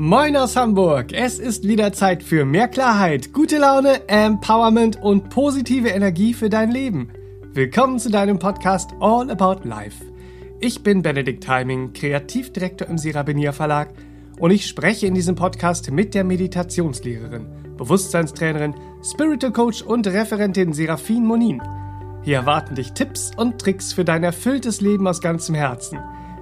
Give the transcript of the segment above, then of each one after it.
Moin aus Hamburg! Es ist wieder Zeit für mehr Klarheit, gute Laune, Empowerment und positive Energie für dein Leben. Willkommen zu deinem Podcast All About Life. Ich bin Benedikt Heiming, Kreativdirektor im Serabenia Verlag und ich spreche in diesem Podcast mit der Meditationslehrerin, Bewusstseinstrainerin, Spiritual Coach und Referentin Serafin Monin. Hier erwarten dich Tipps und Tricks für dein erfülltes Leben aus ganzem Herzen –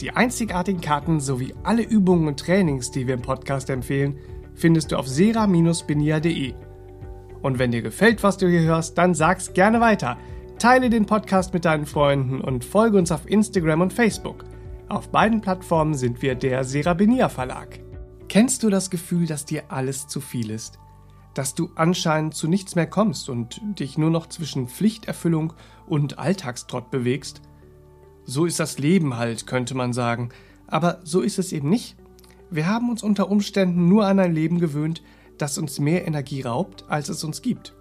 Die einzigartigen Karten sowie alle Übungen und Trainings, die wir im Podcast empfehlen, findest du auf sera-benia.de. Und wenn dir gefällt, was du hier hörst, dann sag's gerne weiter. Teile den Podcast mit deinen Freunden und folge uns auf Instagram und Facebook. Auf beiden Plattformen sind wir der Serabenia Verlag. Kennst du das Gefühl, dass dir alles zu viel ist? Dass du anscheinend zu nichts mehr kommst und dich nur noch zwischen Pflichterfüllung und Alltagstrott bewegst? So ist das Leben halt, könnte man sagen. Aber so ist es eben nicht. Wir haben uns unter Umständen nur an ein Leben gewöhnt, das uns mehr Energie raubt, als es uns gibt.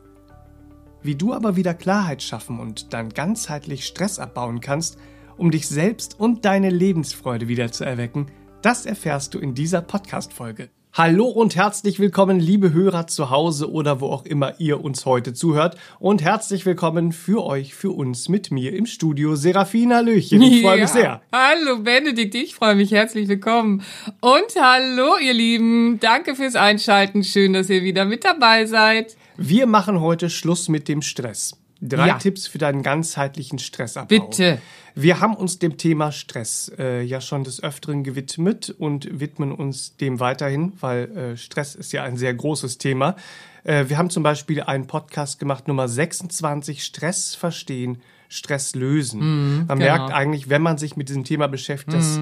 Wie du aber wieder Klarheit schaffen und dann ganzheitlich Stress abbauen kannst, um dich selbst und deine Lebensfreude wieder zu erwecken, das erfährst du in dieser Podcast-Folge. Hallo und herzlich willkommen, liebe Hörer zu Hause oder wo auch immer ihr uns heute zuhört. Und herzlich willkommen für euch, für uns, mit mir im Studio, Serafina Löchen. Ich freue ja. mich sehr. Hallo Benedikt, ich freue mich. Herzlich willkommen. Und hallo ihr Lieben, danke fürs Einschalten. Schön, dass ihr wieder mit dabei seid. Wir machen heute Schluss mit dem Stress. Drei ja. Tipps für deinen ganzheitlichen Stressabbau. Bitte. Wir haben uns dem Thema Stress äh, ja schon des Öfteren gewidmet und widmen uns dem weiterhin, weil äh, Stress ist ja ein sehr großes Thema. Äh, wir haben zum Beispiel einen Podcast gemacht, Nummer 26, Stress verstehen, Stress lösen. Mm, man genau. merkt eigentlich, wenn man sich mit diesem Thema beschäftigt, dass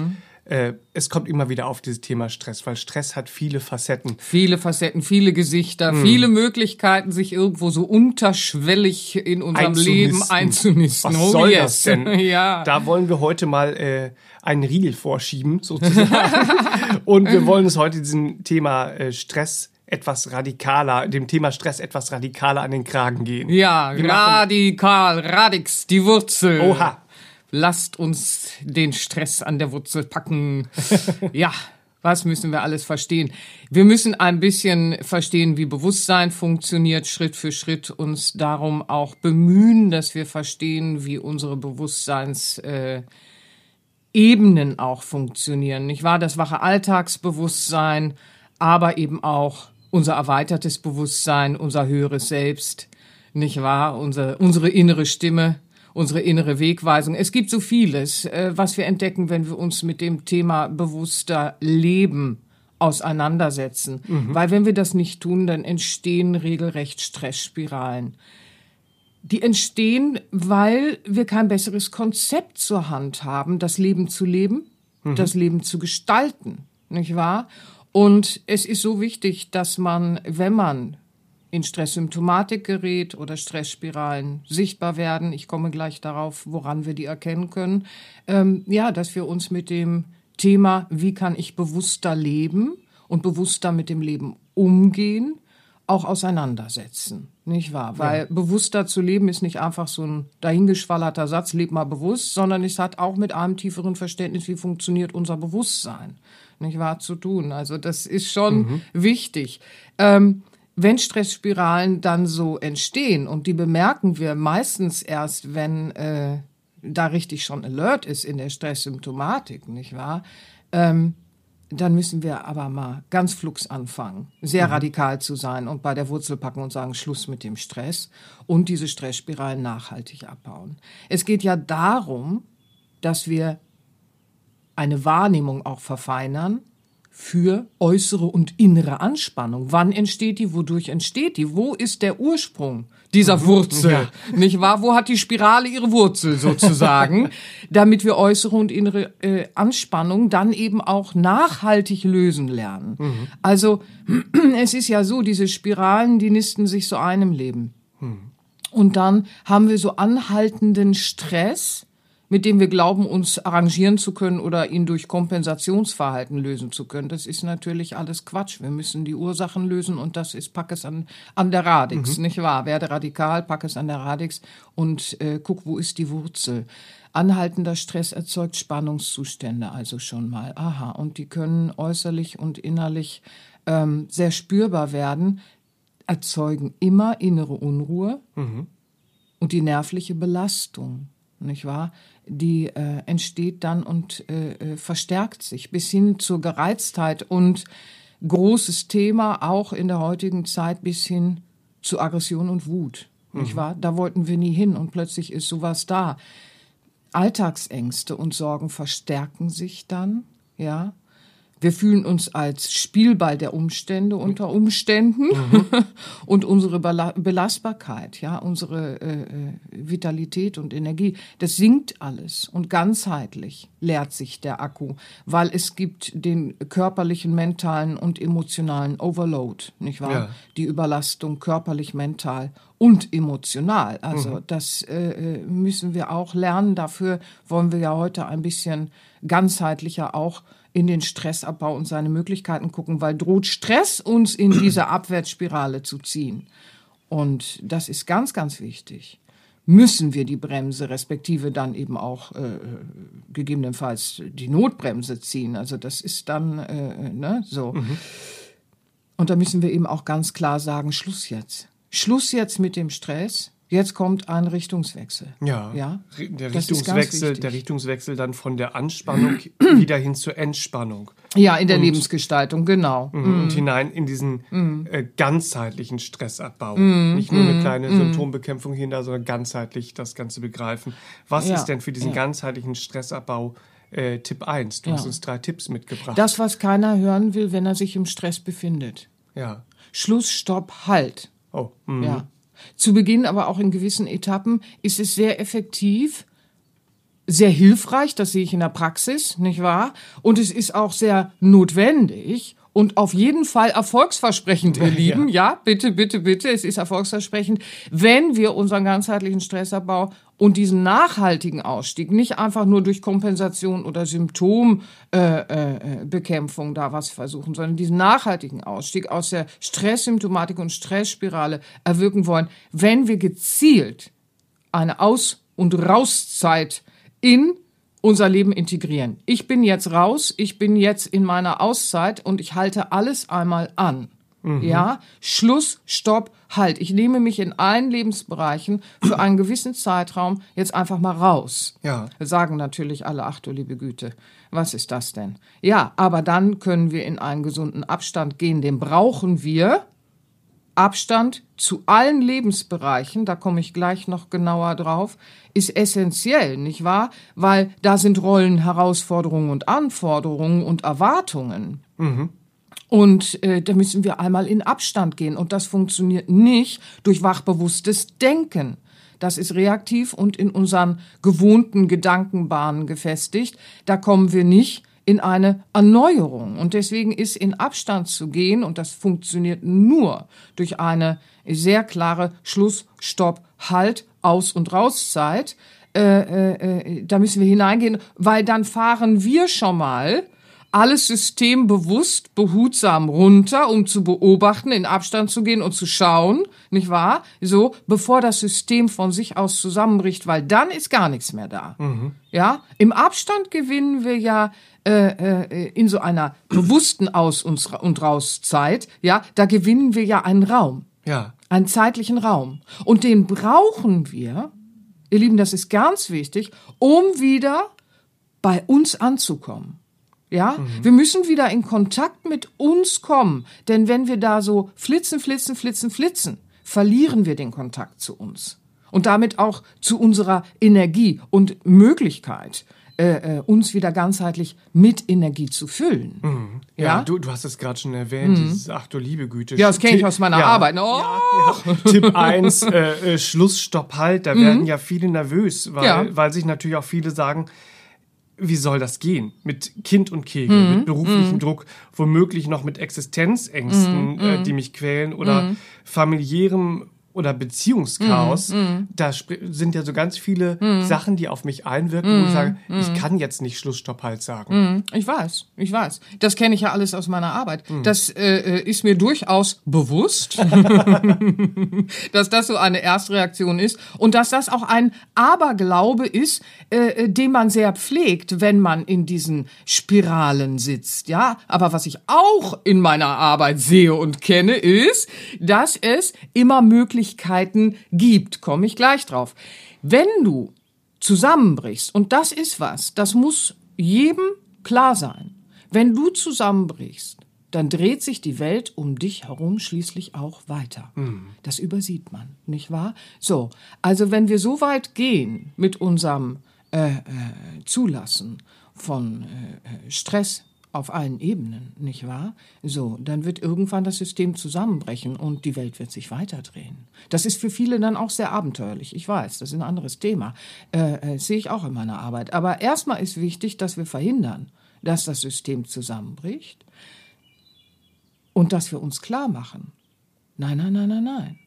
äh, es kommt immer wieder auf dieses Thema Stress, weil Stress hat viele Facetten. Viele Facetten, viele Gesichter, hm. viele Möglichkeiten, sich irgendwo so unterschwellig in unserem Leben einzunisten. Was oh, soll yes. das denn? ja. Da wollen wir heute mal äh, einen Riegel vorschieben, sozusagen. Und wir wollen uns heute diesem Thema äh, Stress etwas radikaler, dem Thema Stress etwas radikaler an den Kragen gehen. Ja, wir radikal, radix, die Wurzel. Oha lasst uns den Stress an der Wurzel packen. ja, was müssen wir alles verstehen? Wir müssen ein bisschen verstehen, wie Bewusstsein funktioniert, Schritt für Schritt uns darum auch bemühen, dass wir verstehen, wie unsere Bewusstseins äh, Ebenen auch funktionieren. Nicht wahr? Das wache Alltagsbewusstsein, aber eben auch unser erweitertes Bewusstsein, unser höheres Selbst, nicht wahr? Unsere, unsere innere Stimme, unsere innere Wegweisung. Es gibt so vieles, äh, was wir entdecken, wenn wir uns mit dem Thema bewusster Leben auseinandersetzen. Mhm. Weil wenn wir das nicht tun, dann entstehen regelrecht Stressspiralen. Die entstehen, weil wir kein besseres Konzept zur Hand haben, das Leben zu leben, mhm. das Leben zu gestalten, nicht wahr? Und es ist so wichtig, dass man, wenn man in Stresssymptomatik gerät oder Stressspiralen sichtbar werden. Ich komme gleich darauf, woran wir die erkennen können. Ähm, ja, dass wir uns mit dem Thema, wie kann ich bewusster leben und bewusster mit dem Leben umgehen, auch auseinandersetzen, nicht wahr? Weil ja. bewusster zu leben ist nicht einfach so ein dahingeschwallerter Satz, leb mal bewusst, sondern es hat auch mit einem tieferen Verständnis, wie funktioniert unser Bewusstsein, nicht wahr, zu tun. Also das ist schon mhm. wichtig. Ähm, wenn Stressspiralen dann so entstehen, und die bemerken wir meistens erst, wenn äh, da richtig schon Alert ist in der Stresssymptomatik, nicht wahr? Ähm, dann müssen wir aber mal ganz flugs anfangen, sehr mhm. radikal zu sein und bei der Wurzel packen und sagen, Schluss mit dem Stress und diese Stressspiralen nachhaltig abbauen. Es geht ja darum, dass wir eine Wahrnehmung auch verfeinern für äußere und innere Anspannung. Wann entsteht die? Wodurch entsteht die? Wo ist der Ursprung dieser Wurzel? Ja. Nicht wahr? Wo hat die Spirale ihre Wurzel sozusagen? damit wir äußere und innere äh, Anspannung dann eben auch nachhaltig lösen lernen. Mhm. Also es ist ja so, diese Spiralen, die nisten sich so einem Leben. Mhm. Und dann haben wir so anhaltenden Stress, mit dem wir glauben, uns arrangieren zu können oder ihn durch Kompensationsverhalten lösen zu können. Das ist natürlich alles Quatsch. Wir müssen die Ursachen lösen und das ist pack es an, an der Radix, mhm. nicht wahr? Werde radikal, pack es an der Radix und äh, guck, wo ist die Wurzel. Anhaltender Stress erzeugt Spannungszustände also schon mal. Aha, und die können äußerlich und innerlich ähm, sehr spürbar werden, erzeugen immer innere Unruhe mhm. und die nervliche Belastung, nicht wahr? Die äh, entsteht dann und äh, äh, verstärkt sich bis hin zur Gereiztheit und großes Thema auch in der heutigen Zeit bis hin zu Aggression und Wut, mhm. nicht wahr? Da wollten wir nie hin und plötzlich ist sowas da. Alltagsängste und Sorgen verstärken sich dann, ja. Wir fühlen uns als Spielball der Umstände unter Umständen mhm. und unsere Belastbarkeit, ja, unsere äh, äh, Vitalität und Energie, das sinkt alles und ganzheitlich leert sich der Akku, weil es gibt den körperlichen, mentalen und emotionalen Overload, nicht wahr? Ja. Die Überlastung körperlich, mental und emotional. Also mhm. das äh, äh müssen wir auch lernen. Dafür wollen wir ja heute ein bisschen ganzheitlicher auch in den Stressabbau und seine Möglichkeiten gucken, weil droht Stress uns in diese Abwärtsspirale zu ziehen. Und das ist ganz, ganz wichtig. Müssen wir die Bremse, respektive dann eben auch äh, gegebenenfalls die Notbremse ziehen. Also das ist dann äh, ne, so. Mhm. Und da müssen wir eben auch ganz klar sagen, Schluss jetzt. Schluss jetzt mit dem Stress. Jetzt kommt ein Richtungswechsel. Ja. ja? Der Richtungswechsel, der Richtungswechsel dann von der Anspannung wieder hin zur Entspannung. Ja, in der und, Lebensgestaltung, genau. Mhm, und mm. hinein in diesen mm. äh, ganzheitlichen Stressabbau. Mm. Nicht nur eine kleine Symptombekämpfung hier da, sondern ganzheitlich das Ganze begreifen. Was ja. ist denn für diesen ja. ganzheitlichen Stressabbau äh, Tipp 1? Du ja. hast uns drei Tipps mitgebracht. Das, was keiner hören will, wenn er sich im Stress befindet. Ja. Schluss, Stopp, Halt. Oh. Ja. Zu Beginn, aber auch in gewissen Etappen ist es sehr effektiv, sehr hilfreich, das sehe ich in der Praxis, nicht wahr? Und es ist auch sehr notwendig und auf jeden Fall erfolgsversprechend, ihr Lieben. Ja. ja, bitte, bitte, bitte, es ist erfolgsversprechend, wenn wir unseren ganzheitlichen Stressabbau und diesen nachhaltigen Ausstieg nicht einfach nur durch Kompensation oder Symptombekämpfung äh, äh, da was versuchen, sondern diesen nachhaltigen Ausstieg aus der Stresssymptomatik und Stressspirale erwirken wollen, wenn wir gezielt eine Aus- und Rauszeit in unser Leben integrieren. Ich bin jetzt raus, ich bin jetzt in meiner Auszeit und ich halte alles einmal an. Mhm. Ja, Schluss, Stopp, Halt. Ich nehme mich in allen Lebensbereichen für einen gewissen Zeitraum jetzt einfach mal raus. Ja. Sagen natürlich alle, ach du liebe Güte, was ist das denn? Ja, aber dann können wir in einen gesunden Abstand gehen. Den brauchen wir. Abstand zu allen Lebensbereichen, da komme ich gleich noch genauer drauf, ist essentiell, nicht wahr? Weil da sind Rollen, Herausforderungen und Anforderungen und Erwartungen. Mhm. Und äh, da müssen wir einmal in Abstand gehen. Und das funktioniert nicht durch wachbewusstes Denken. Das ist reaktiv und in unseren gewohnten Gedankenbahnen gefestigt. Da kommen wir nicht in eine Erneuerung. Und deswegen ist in Abstand zu gehen, und das funktioniert nur durch eine sehr klare Schluss, Stopp, Halt, Aus- und Rauszeit, äh, äh, äh da müssen wir hineingehen, weil dann fahren wir schon mal alles System bewusst, behutsam runter, um zu beobachten, in Abstand zu gehen und zu schauen, nicht wahr? So, bevor das System von sich aus zusammenbricht, weil dann ist gar nichts mehr da. Mhm. Ja, im Abstand gewinnen wir ja äh, äh, in so einer bewussten Aus- und Rauszeit, ja, da gewinnen wir ja einen Raum. Ja. Einen zeitlichen Raum. Und den brauchen wir, ihr Lieben, das ist ganz wichtig, um wieder bei uns anzukommen. Ja, mhm. wir müssen wieder in Kontakt mit uns kommen, denn wenn wir da so flitzen, flitzen, flitzen, flitzen, verlieren wir den Kontakt zu uns und damit auch zu unserer Energie und Möglichkeit, äh, äh, uns wieder ganzheitlich mit Energie zu füllen. Ja, Ja? du, du hast es gerade schon erwähnt, dieses Ach du liebe Güte. Ja, das kenne ich aus meiner ja, Arbeit. Oh, Ja, Tipp 1, äh, äh, Schluss, Stopp, Halt. Da werden ja viele nervös, weil, Mhm. Weil sich natürlich auch viele sagen, wie soll das gehen? Mit Kind und Kegel, Mhm. mit beruflichem Druck, womöglich noch mit Existenzängsten, Mhm. äh, die mich quälen oder familiärem oder Beziehungschaos. Mhm. Da sind ja so ganz viele Sachen, die auf mich einwirken, Mhm. wo ich ich kann jetzt nicht Schluss, Stopp, Halt sagen. Ich weiß, ich weiß. Das kenne ich ja alles aus meiner Arbeit. Das äh, äh, ist mir durchaus bewusst, dass das so eine Erstreaktion ist und dass das auch ein Aberglaube ist, äh, äh, den man sehr pflegt, wenn man in diesen Spiralen sitzt. Ja, aber was ich auch in meiner Arbeit sehe und kenne, ist, dass es immer Möglichkeiten gibt. Komme ich gleich drauf. Wenn du zusammenbrichst, und das ist was, das muss jedem klar sein. Wenn du zusammenbrichst, dann dreht sich die Welt um dich herum schließlich auch weiter. Das übersieht man, nicht wahr? So, also wenn wir so weit gehen mit unserem äh, äh, Zulassen von äh, äh, Stress auf allen Ebenen, nicht wahr? So, dann wird irgendwann das System zusammenbrechen und die Welt wird sich weiterdrehen. Das ist für viele dann auch sehr abenteuerlich. Ich weiß, das ist ein anderes Thema. Äh, äh, sehe ich auch in meiner Arbeit. Aber erstmal ist wichtig, dass wir verhindern, dass das System zusammenbricht und dass wir uns klar machen, nein, nein, nein, nein, nein,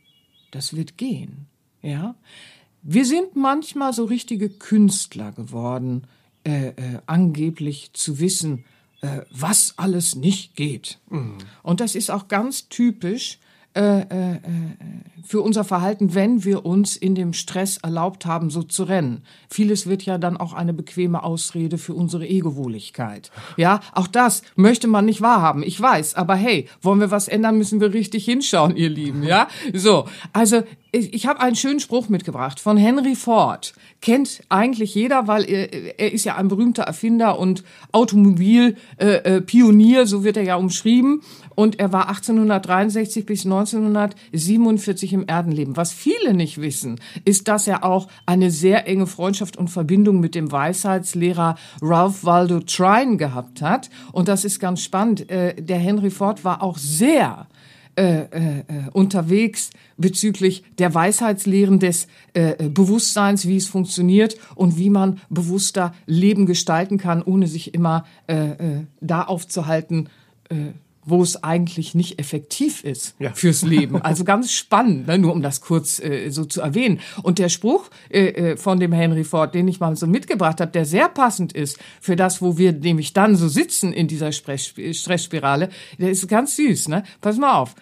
das wird gehen. Ja? Wir sind manchmal so richtige Künstler geworden, äh, äh, angeblich zu wissen, äh, was alles nicht geht. Und das ist auch ganz typisch äh, äh, äh, für unser Verhalten, wenn wir uns in dem Stress erlaubt haben, so zu rennen. Vieles wird ja dann auch eine bequeme Ausrede für unsere Egowohligkeit. Ja, auch das möchte man nicht wahrhaben. Ich weiß, aber hey, wollen wir was ändern, müssen wir richtig hinschauen, ihr Lieben. Ja, so. Also ich, ich habe einen schönen Spruch mitgebracht von Henry Ford. Kennt eigentlich jeder, weil er, er ist ja ein berühmter Erfinder und Automobilpionier, äh, äh, so wird er ja umschrieben. Und er war 1863 bis 1947 im Erdenleben. Was viele nicht wissen, ist, dass er auch eine sehr enge Freundschaft und Verbindung mit dem Weisheitslehrer Ralph Waldo Trine gehabt hat. Und das ist ganz spannend. Äh, Der Henry Ford war auch sehr äh, äh, äh, unterwegs bezüglich der Weisheitslehren des äh, Bewusstseins, wie es funktioniert und wie man bewusster Leben gestalten kann, ohne sich immer äh, äh, da aufzuhalten, äh, wo es eigentlich nicht effektiv ist Ja. fürs Leben. Also ganz spannend, ne? nur um das kurz äh, so zu erwähnen. Und der Spruch äh, äh, von dem Henry Ford, den ich mal so mitgebracht habe, der sehr passend ist für das, wo wir nämlich dann so sitzen in dieser Stress- Stressspirale, der ist ganz süß. Ne? Pass mal auf.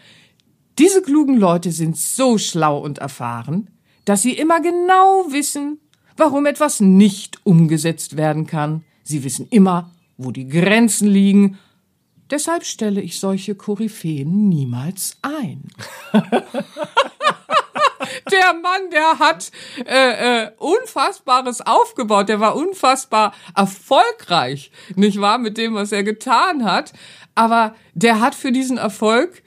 Diese klugen Leute sind so schlau und erfahren, dass sie immer genau wissen, warum etwas nicht umgesetzt werden kann. Sie wissen immer, wo die Grenzen liegen. Deshalb stelle ich solche Koryphäen niemals ein. der Mann, der hat äh, äh, Unfassbares aufgebaut. Der war unfassbar erfolgreich, nicht wahr, mit dem, was er getan hat. Aber der hat für diesen Erfolg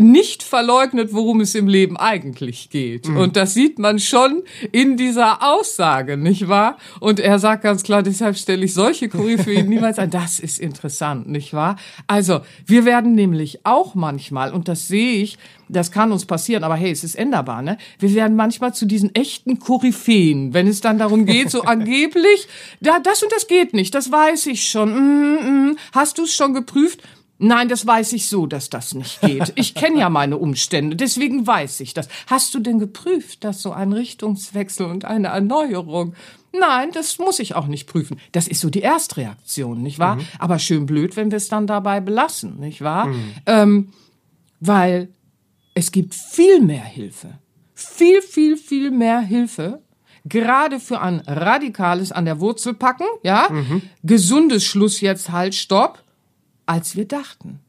nicht verleugnet, worum es im Leben eigentlich geht. Und das sieht man schon in dieser Aussage, nicht wahr? Und er sagt ganz klar, deshalb stelle ich solche Koryphäen niemals ein. Das ist interessant, nicht wahr? Also, wir werden nämlich auch manchmal, und das sehe ich, das kann uns passieren, aber hey, es ist änderbar, ne? Wir werden manchmal zu diesen echten Koryphäen, wenn es dann darum geht, so angeblich, da, das und das geht nicht, das weiß ich schon. Mm, mm, hast du es schon geprüft? Nein, das weiß ich so, dass das nicht geht. Ich kenne ja meine Umstände, deswegen weiß ich das. Hast du denn geprüft, dass so ein Richtungswechsel und eine Erneuerung? Nein, das muss ich auch nicht prüfen. Das ist so die Erstreaktion, nicht wahr? Aber schön blöd, wenn wir es dann dabei belassen, nicht wahr? Ähm, weil es gibt viel mehr Hilfe. Viel, viel, viel mehr Hilfe. Gerade für ein radikales an der Wurzel packen, ja? Gesundes Schluss jetzt halt, stopp als wir dachten.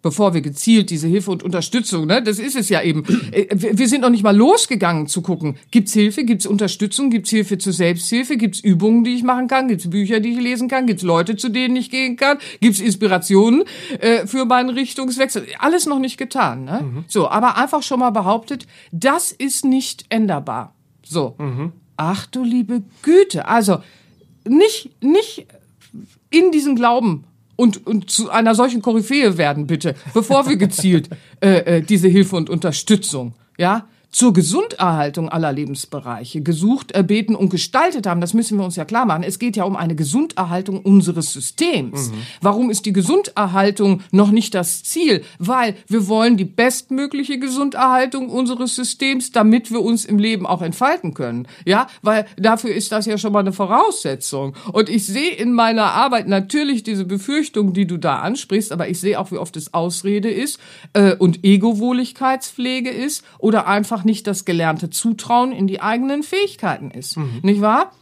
Bevor wir gezielt diese Hilfe und Unterstützung, ne, das ist es ja eben. Äh, Wir sind noch nicht mal losgegangen zu gucken. Gibt's Hilfe? Gibt's Unterstützung? Gibt's Hilfe zur Selbsthilfe? Gibt's Übungen, die ich machen kann? Gibt's Bücher, die ich lesen kann? Gibt's Leute, zu denen ich gehen kann? Gibt's Inspirationen äh, für meinen Richtungswechsel? Alles noch nicht getan. Ne? So, aber einfach schon mal behauptet, das ist nicht änderbar. So. Ach du liebe Güte. Also nicht, nicht in diesen Glauben und, und zu einer solchen Koryphäe werden, bitte, bevor wir gezielt äh, äh, diese Hilfe und Unterstützung, ja, zur Gesunderhaltung aller Lebensbereiche gesucht, erbeten und gestaltet haben, das müssen wir uns ja klar machen. Es geht ja um eine Gesunderhaltung unseres Systems. Mhm. Warum ist die Gesunderhaltung noch nicht das Ziel? Weil wir wollen die bestmögliche Gesunderhaltung unseres Systems, damit wir uns im Leben auch entfalten können. Ja, weil dafür ist das ja schon mal eine Voraussetzung. Und ich sehe in meiner Arbeit natürlich diese Befürchtung, die du da ansprichst, aber ich sehe auch, wie oft es Ausrede ist äh, und Ego-Wohligkeitspflege ist oder einfach einfach nicht das gelernte Zutrauen in die eigenen Fähigkeiten ist. Mhm. Nicht wahr?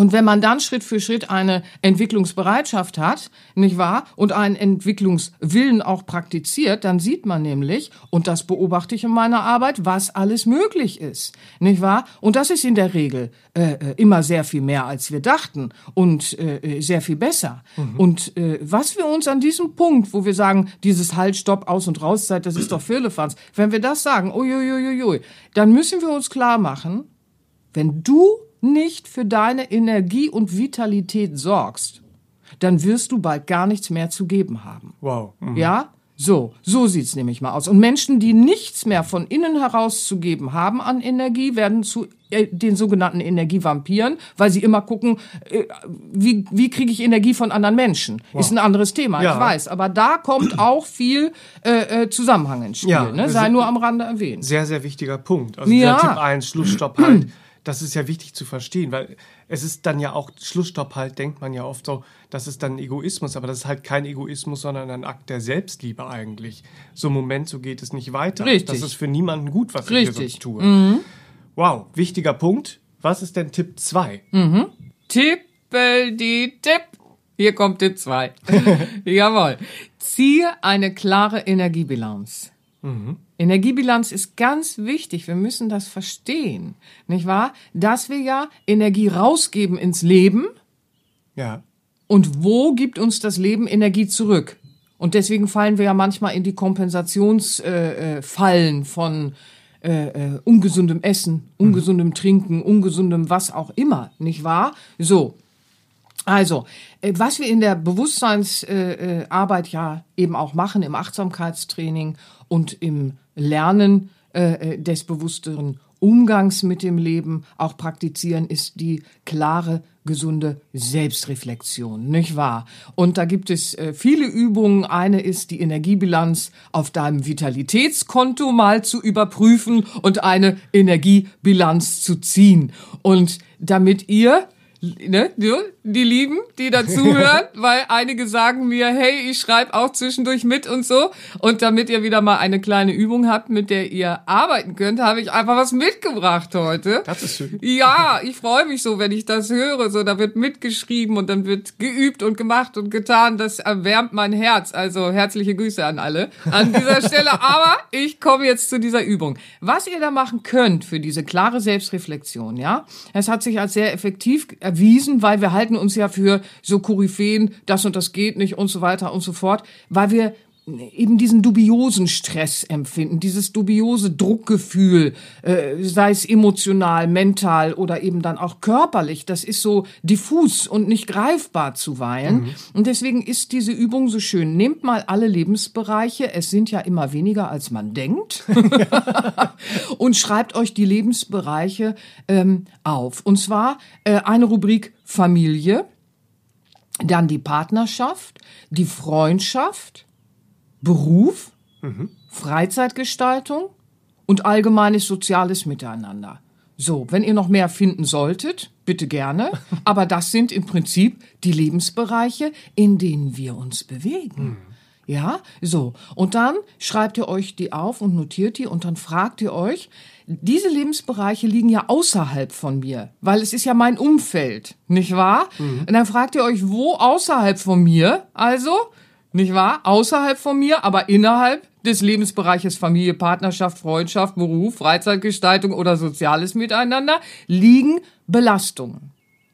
Und wenn man dann Schritt für Schritt eine Entwicklungsbereitschaft hat, nicht wahr, und einen Entwicklungswillen auch praktiziert, dann sieht man nämlich, und das beobachte ich in meiner Arbeit, was alles möglich ist, nicht wahr? Und das ist in der Regel äh, äh immer sehr viel mehr, als wir dachten und äh, äh, sehr viel besser. Mhm. Und äh, was wir uns an diesem Punkt, wo wir sagen, dieses Halt, Stopp, Aus- und Rauszeit, das ist doch Firlefanz, wenn wir das sagen, uiuiuiui, dann müssen wir uns klar machen, wenn du nicht für deine Energie und Vitalität sorgst, dann wirst du bald gar nichts mehr zu geben haben. Wow. Mhm. Ja? So, so sieht's nämlich mal aus. Und Menschen, die nichts mehr von innen heraus zu geben haben an Energie, werden zu äh, den sogenannten Energievampiren, weil sie immer gucken, äh, wie, wie kriege ich Energie von anderen Menschen. Wow. Ist ein anderes Thema, ja. ich weiß. Aber da kommt auch viel äh, äh, Zusammenhang ins Spiel. Ja, ne? Sei nur am Rande erwähnt. Sehr, sehr wichtiger Punkt. Also ja. Tipp 1, Schlussstopp halt. das ist ja wichtig zu verstehen, weil es ist dann ja auch, Schlussstopp halt, denkt man ja oft so, das ist dann Egoismus, aber das ist halt kein Egoismus, sondern ein Akt der Selbstliebe eigentlich. So im Moment, so geht es nicht weiter. Richtig. Das ist für niemanden gut, was Richtig. ich hier sonst tue. Mhm. Wow, wichtiger Punkt. Was ist denn Tipp 2? Mhm. Tippel die Tipp. Hier kommt Tipp 2. Jawohl. Ziehe eine klare Energiebilanz. Mhm. Energiebilanz ist ganz wichtig. Wir müssen das verstehen, nicht wahr? Dass wir ja Energie rausgeben ins Leben. Ja. Und wo gibt uns das Leben Energie zurück? Und deswegen fallen wir ja manchmal in die Kompensationsfallen äh, äh, von äh, äh, ungesundem Essen, ungesundem mhm. Trinken, ungesundem was auch immer, nicht wahr? So. Also, äh, was wir in der Bewusstseinsarbeit äh, ja eben auch machen, im Achtsamkeitstraining und im Lernen äh, des bewussteren Umgangs mit dem Leben auch praktizieren, ist die klare, gesunde Selbstreflexion, nicht wahr? Und da gibt es äh, viele Übungen. Eine ist die Energiebilanz auf deinem Vitalitätskonto mal zu überprüfen und eine Energiebilanz zu ziehen. Und damit ihr ne, die Lieben, die dazuhören, weil einige sagen mir, hey, ich schreibe auch zwischendurch mit und so. Und damit ihr wieder mal eine kleine Übung habt, mit der ihr arbeiten könnt, habe ich einfach was mitgebracht heute. Das ist schön. Ja, ich freue mich so, wenn ich das höre. So, da wird mitgeschrieben und dann wird geübt und gemacht und getan. Das erwärmt mein Herz. Also herzliche Grüße an alle an dieser Stelle. Aber ich komme jetzt zu dieser Übung. Was ihr da machen könnt für diese klare Selbstreflexion, ja, es hat sich als sehr effektiv erwiesen, weil wir halten uns ja für so Koryphäen, das und das geht nicht und so weiter und so fort, weil wir eben diesen dubiosen Stress empfinden, dieses dubiose Druckgefühl, äh, sei es emotional, mental oder eben dann auch körperlich. Das ist so diffus und nicht greifbar zuweilen. Mhm. Und deswegen ist diese Übung so schön. Nehmt mal alle Lebensbereiche, es sind ja immer weniger, als man denkt, und schreibt euch die Lebensbereiche ähm, auf. Und zwar äh, eine Rubrik Familie, dann die Partnerschaft, die Freundschaft, Beruf, mhm. Freizeitgestaltung und allgemeines soziales Miteinander. So, wenn ihr noch mehr finden solltet, bitte gerne. Aber das sind im Prinzip die Lebensbereiche, in denen wir uns bewegen. Mhm. Ja, so. Und dann schreibt ihr euch die auf und notiert die und dann fragt ihr euch, diese Lebensbereiche liegen ja außerhalb von mir, weil es ist ja mein Umfeld, nicht wahr? Mhm. Und dann fragt ihr euch, wo außerhalb von mir, also, nicht wahr? Außerhalb von mir, aber innerhalb des Lebensbereiches Familie, Partnerschaft, Freundschaft, Beruf, Freizeitgestaltung oder soziales Miteinander liegen Belastungen.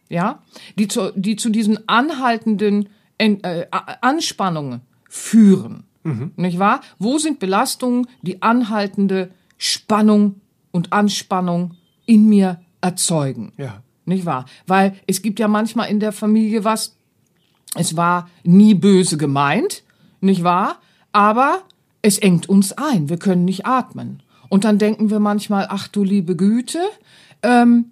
Ja, die zu, die zu diesen anhaltenden äh, Anspannungen führen. Mhm. Nicht wahr? Wo sind Belastungen, die anhaltende Spannung und Anspannung in mir erzeugen? Ja. nicht wahr? Weil es gibt ja manchmal in der Familie was, es war nie böse gemeint, nicht wahr? Aber es engt uns ein, wir können nicht atmen. Und dann denken wir manchmal, ach du liebe Güte, ähm,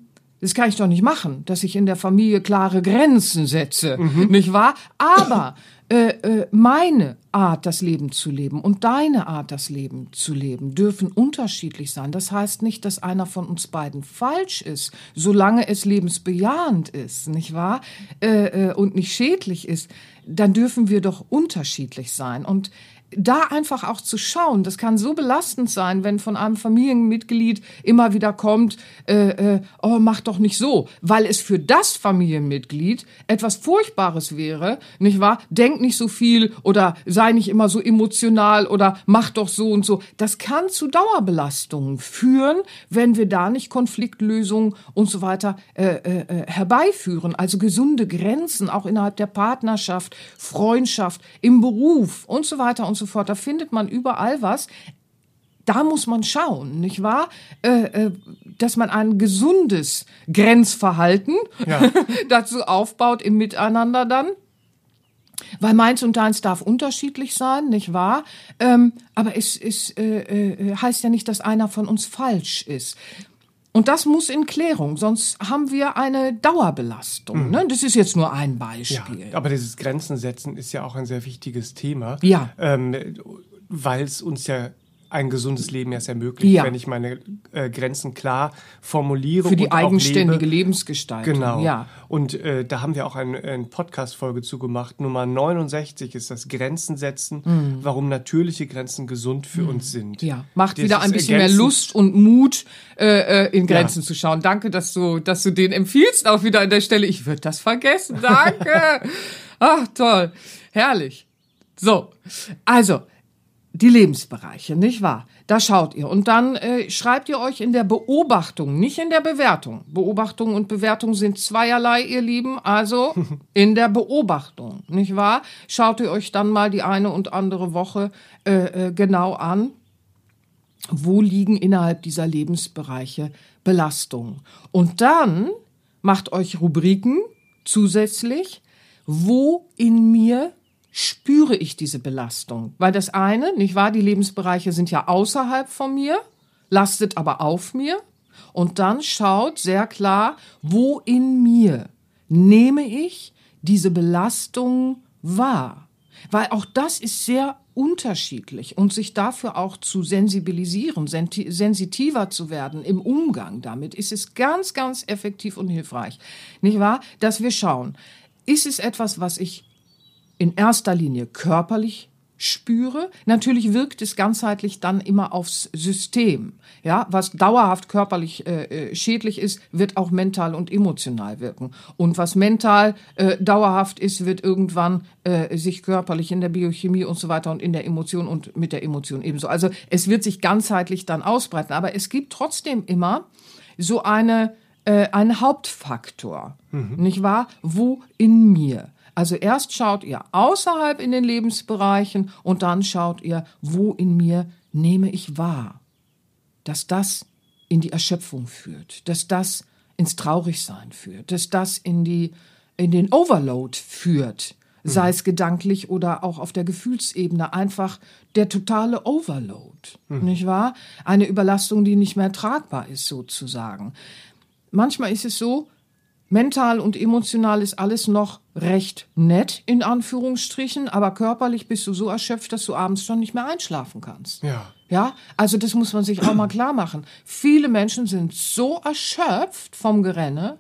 das kann ich doch nicht machen, dass ich in der Familie klare Grenzen setze, mhm. nicht wahr? Aber äh, äh, meine Art, das Leben zu leben und deine Art, das Leben zu leben, dürfen unterschiedlich sein. Das heißt nicht, dass einer von uns beiden falsch ist, solange es lebensbejahend ist, nicht wahr? Äh, äh, und nicht schädlich ist, dann dürfen wir doch unterschiedlich sein. Und da einfach auch zu schauen, das kann so belastend sein, wenn von einem Familienmitglied immer wieder kommt, äh, äh, oh, mach doch nicht so, weil es für das Familienmitglied etwas Furchtbares wäre, nicht wahr? Denk nicht so viel oder sei nicht immer so emotional oder mach doch so und so. Das kann zu Dauerbelastungen führen, wenn wir da nicht Konfliktlösungen und so weiter äh, äh, äh herbeiführen. Also gesunde Grenzen auch innerhalb der Partnerschaft, Freundschaft, im Beruf und so weiter und so fort. Da findet man überall was. Da muss man schauen, nicht wahr? Äh, äh, dass man ein gesundes Grenzverhalten ja. dazu aufbaut im Miteinander dann. Weil meins und deins darf unterschiedlich sein, nicht wahr? Ähm, aber es, es äh, äh, heißt ja nicht, dass einer von uns falsch ist. Und das muss in Klärung, sonst haben wir eine Dauerbelastung. Mhm. Ne? Das ist jetzt nur ein Beispiel. Ja, aber dieses Grenzen setzen ist ja auch ein sehr wichtiges Thema. Ja. Ähm, weil es uns ja ein gesundes Leben erst ermöglicht, ja. wenn ich meine äh, Grenzen klar formuliere. Für die eigenständige Lebensgestaltung. Genau. Ja. Und äh, da haben wir auch eine ein Podcast-Folge zu gemacht. Nummer 69 ist das Grenzen setzen, mhm. warum natürliche Grenzen gesund für mhm. uns sind. Ja, macht das wieder ein bisschen mehr Lust und Mut, äh, äh, in Grenzen ja. zu schauen. Danke, dass du, dass du den empfiehlst, auch wieder an der Stelle. Ich würde das vergessen. Danke. Ach, toll. Herrlich. So, also die Lebensbereiche, nicht wahr? Da schaut ihr. Und dann äh, schreibt ihr euch in der Beobachtung, nicht in der Bewertung. Beobachtung und Bewertung sind zweierlei, ihr Lieben. Also in der Beobachtung, nicht wahr? Schaut ihr euch dann mal die eine und andere Woche äh, äh, genau an. Wo liegen innerhalb dieser Lebensbereiche Belastungen? Und dann macht euch Rubriken zusätzlich, wo in mir spüre ich diese Belastung. Weil das eine, nicht wahr, die Lebensbereiche sind ja außerhalb von mir, lastet aber auf mir. Und dann schaut sehr klar, wo in mir nehme ich diese Belastung wahr. Weil auch das ist sehr unterschiedlich und sich dafür auch zu sensibilisieren, sensitiver zu werden im Umgang damit, ist es ganz, ganz effektiv und hilfreich. Nicht wahr? Dass wir schauen, ist es etwas, was ich in erster Linie körperlich spüre. Natürlich wirkt es ganzheitlich dann immer aufs System. Ja, was dauerhaft körperlich äh, äh, schädlich ist, wird auch mental und emotional wirken. Und was mental äh, dauerhaft ist, wird irgendwann äh, sich körperlich in der Biochemie und so weiter und in der Emotion und mit der Emotion ebenso. Also es wird sich ganzheitlich dann ausbreiten. Aber es gibt trotzdem immer so eine äh, einen Hauptfaktor, mhm. nicht wahr? Wo in mir? Also erst schaut ihr außerhalb in den Lebensbereichen und dann schaut ihr, wo in mir nehme ich wahr, dass das in die Erschöpfung führt, dass das ins Traurigsein führt, dass das in die in den Overload führt, sei es gedanklich oder auch auf der Gefühlsebene einfach der totale Overload, mhm. nicht wahr? Eine Überlastung, die nicht mehr tragbar ist sozusagen. Manchmal ist es so, Mental und emotional ist alles noch recht nett, in Anführungsstrichen, aber körperlich bist du so erschöpft, dass du abends schon nicht mehr einschlafen kannst. Ja. Ja, also das muss man sich auch mal klar machen. Viele Menschen sind so erschöpft vom Gerenne,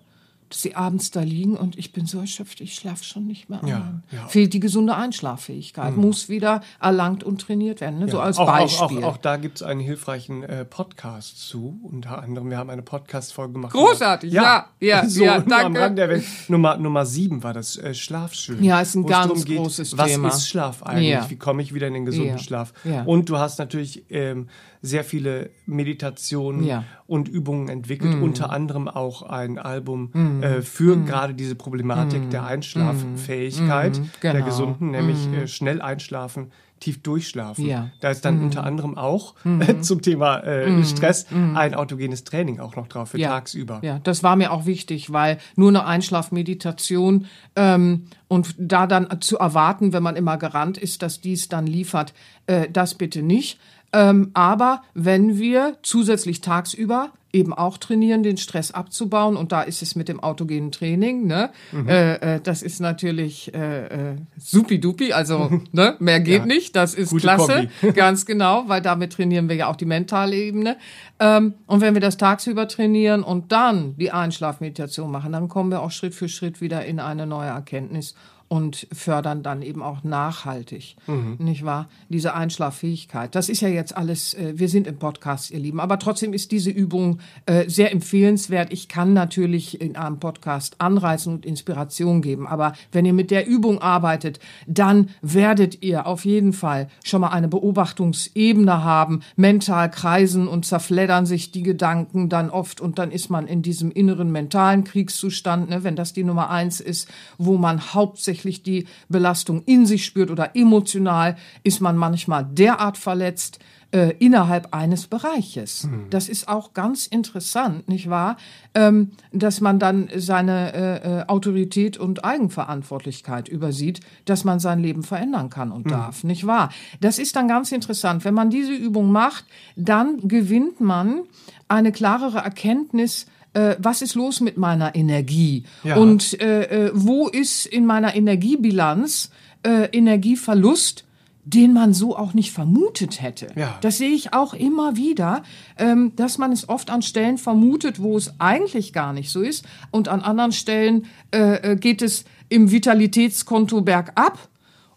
dass sie abends da liegen und ich bin so erschöpft, ich schlafe schon nicht mehr ja, ja. Fehlt die gesunde Einschlaffähigkeit, mhm. muss wieder erlangt und trainiert werden. Ne? Ja. So als auch, Beispiel. Auch, auch, auch da gibt es einen hilfreichen äh, Podcast zu. Unter anderem, wir haben eine Podcast-Folge gemacht. Großartig, ja, ja, so, ja, danke. Am der Nummer, Nummer sieben war das äh, Schlafschön. Ja, ist ein ganz großes Thema. Was ist Schlaf eigentlich? Wie komme ich wieder in den gesunden Schlaf? Und du hast natürlich ähm, sehr viele Meditationen und Übungen entwickelt, mhm. unter anderem auch ein Album, mhm äh, für gerade diese Problematik der Einschlaffähigkeit der Genau. Gesunden, nämlich äh, schnell einschlafen, tief durchschlafen. Ja. Da ist dann unter anderem auch äh, zum Thema äh, Stress ein autogenes Training auch noch drauf für tagsüber. Ja, das war mir auch wichtig, weil nur eine Einschlafmeditation ähm, und da dann zu erwarten, wenn man immer gerannt ist, dass dies dann liefert, äh, das bitte nicht. Ähm, aber wenn wir zusätzlich tagsüber eben auch trainieren, den Stress abzubauen, und da ist es mit dem autogenen Training, ne? Äh, äh, das ist natürlich äh, äh, supidupi, also ne? mehr geht Ja. nicht, das ist Gute klasse. Ganz genau, weil damit trainieren wir ja auch die mentale Ebene. Ähm, und wenn wir das tagsüber trainieren und dann die Einschlafmeditation machen, dann kommen wir auch Schritt für Schritt wieder in eine neue Erkenntnis und fördern dann eben auch nachhaltig, nicht wahr? Diese Einschlaffähigkeit. Das ist ja jetzt alles, äh, wir sind im Podcast, ihr Lieben, aber trotzdem ist diese Übung äh, sehr empfehlenswert. Ich kann natürlich in einem Podcast Anreizen und Inspiration geben, aber wenn ihr mit der Übung arbeitet, dann werdet ihr auf jeden Fall schon mal eine Beobachtungsebene haben. Mental kreisen und zerfleddern sich die Gedanken dann oft und dann ist man in diesem inneren mentalen Kriegszustand, ne, wenn das die Nummer eins ist, wo man hauptsächlich die Belastung in sich spürt oder emotional, ist man manchmal derart verletzt, äh, innerhalb eines Bereiches. Das ist auch ganz interessant, nicht wahr? Ähm, dass man dann seine äh, äh, Autorität und Eigenverantwortlichkeit übersieht, dass man sein Leben verändern kann und darf, nicht wahr? Das ist dann ganz interessant. Wenn man diese Übung macht, dann gewinnt man eine klarere Erkenntnis, äh, was ist los mit meiner Energie Ja. und äh, äh, wo ist in meiner Energiebilanz äh, Energieverlust, den man so auch nicht vermutet hätte. Ja. Das sehe ich auch immer wieder, ähm, dass man es oft an Stellen vermutet, wo es eigentlich gar nicht so ist. Und an anderen Stellen äh, äh, geht es im Vitalitätskonto bergab.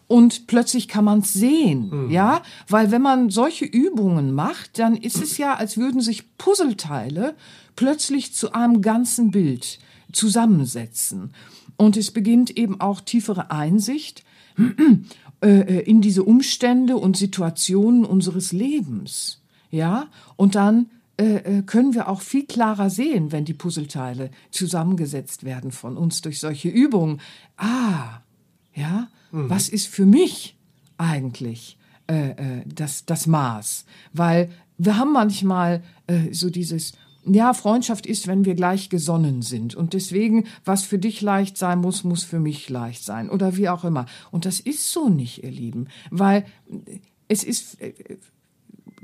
Und plötzlich kann man es sehen, ja, weil wenn man solche Übungen macht, dann ist es ja, als würden sich Puzzleteile plötzlich zu einem ganzen Bild zusammensetzen. Und es beginnt eben auch tiefere Einsicht äh, in diese Umstände und Situationen unseres Lebens. Ja, und dann äh, äh, können wir auch viel klarer sehen, wenn die Puzzleteile zusammengesetzt werden von uns durch solche Übungen. Ah, ja, was ist für mich eigentlich äh, äh, das, das Maß? Weil wir haben manchmal äh, so dieses, ja, Freundschaft ist, wenn wir gleich gesonnen sind. Und deswegen, was für dich leicht sein muss, muss für mich leicht sein. Oder wie auch immer. Und das ist so nicht, ihr Lieben. Weil es ist äh,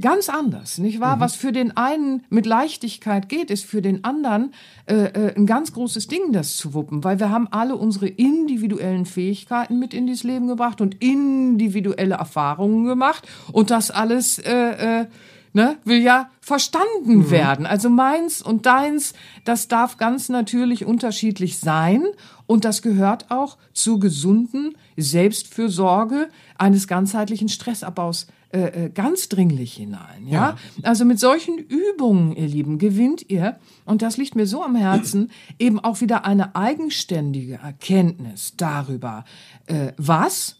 ganz anders, nicht wahr? Was für den einen mit Leichtigkeit geht, ist für den anderen äh, äh, ein ganz großes Ding, das zu wuppen, weil wir haben alle unsere individuellen Fähigkeiten mit in dieses Leben gebracht und individuelle Erfahrungen gemacht und das alles äh, äh, ne, will ja verstanden werden. Also meins und deins, das darf ganz natürlich unterschiedlich sein und das gehört auch zur gesunden Selbstfürsorge eines ganzheitlichen Stressabbaus äh, äh, ganz dringlich hinein. Ja? Also mit solchen Übungen, ihr Lieben, gewinnt ihr, und das liegt mir so am Herzen, eben auch wieder eine eigenständige Erkenntnis darüber, äh, was,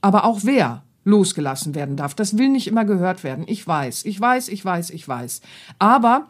aber auch wer losgelassen werden darf. Das will nicht immer gehört werden. Ich weiß, ich weiß, ich weiß, ich weiß. Aber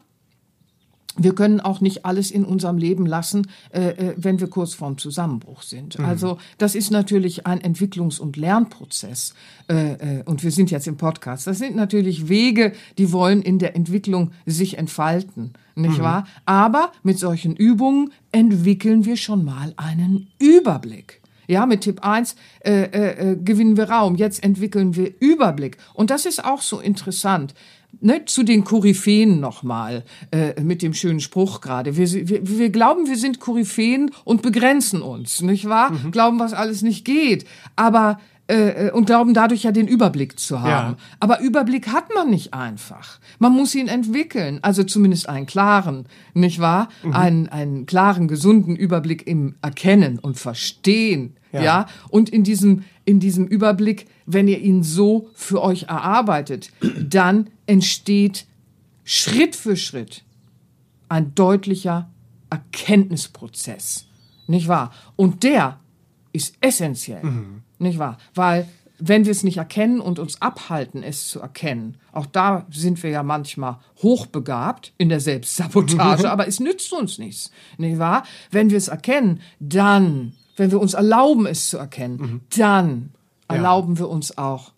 wir können auch nicht alles in unserem Leben lassen, äh, äh, wenn wir kurz vorm Zusammenbruch sind. Also das ist natürlich ein Entwicklungs- und Lernprozess. Äh, äh, und wir sind jetzt im Podcast. Das sind natürlich Wege, die wollen in der Entwicklung sich entfalten, nicht wahr? Aber mit solchen Übungen entwickeln wir schon mal einen Überblick. Ja, mit Tipp 1 äh, äh, äh, gewinnen wir Raum, jetzt entwickeln wir Überblick. Und das ist auch so interessant. Ne, zu den Koryphäen nochmal, äh, mit dem schönen Spruch gerade. Wir, wir, wir glauben, wir sind Koryphäen und begrenzen uns, nicht wahr? Glauben, was alles nicht geht. Aber äh, äh, und glauben dadurch ja den Überblick zu haben. Ja. Aber Überblick hat man nicht einfach. Man muss ihn entwickeln, also zumindest einen klaren, nicht wahr? Einen, einen klaren, gesunden Überblick im Erkennen und Verstehen. Ja. Ja. Und in diesem, in diesem Überblick, wenn ihr ihn so für euch erarbeitet, dann entsteht Schritt für Schritt ein deutlicher Erkenntnisprozess. Nicht wahr? Und der ist essentiell. Nicht wahr? Weil wenn wir es nicht erkennen und uns abhalten, es zu erkennen, auch da sind wir ja manchmal hochbegabt in der Selbstsabotage, aber es nützt uns nichts, nicht wahr? Wenn wir es erkennen, dann, wenn wir uns erlauben, es zu erkennen, dann erlauben wir uns auch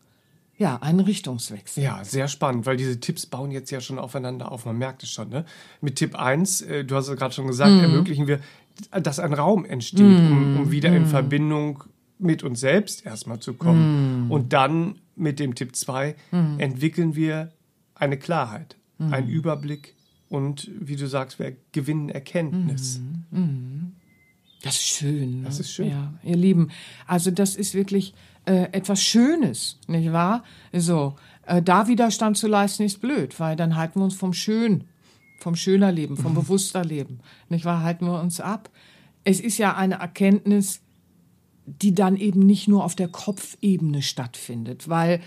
ja, einen Richtungswechsel. Ja, sehr spannend, weil diese Tipps bauen jetzt ja schon aufeinander auf. Man merkt es schon. Ne? Mit Tipp 1, äh, du hast es gerade schon gesagt, ermöglichen wir, dass ein Raum entsteht, um, um wieder in Verbindung mit uns selbst erstmal zu kommen. Und dann mit dem Tipp 2 entwickeln wir eine Klarheit, einen Überblick und, wie du sagst, wir gewinnen Erkenntnis. Das ist schön. Ne? Das ist schön. Ja, ihr Lieben. Also das ist wirklich äh, etwas Schönes, nicht wahr? So, äh, da Widerstand zu leisten ist blöd, weil dann halten wir uns vom Schön, vom schöner Leben, vom bewusster Leben, nicht wahr? Halten wir uns ab. Es ist ja eine Erkenntnis, die dann eben nicht nur auf der Kopfebene stattfindet, weil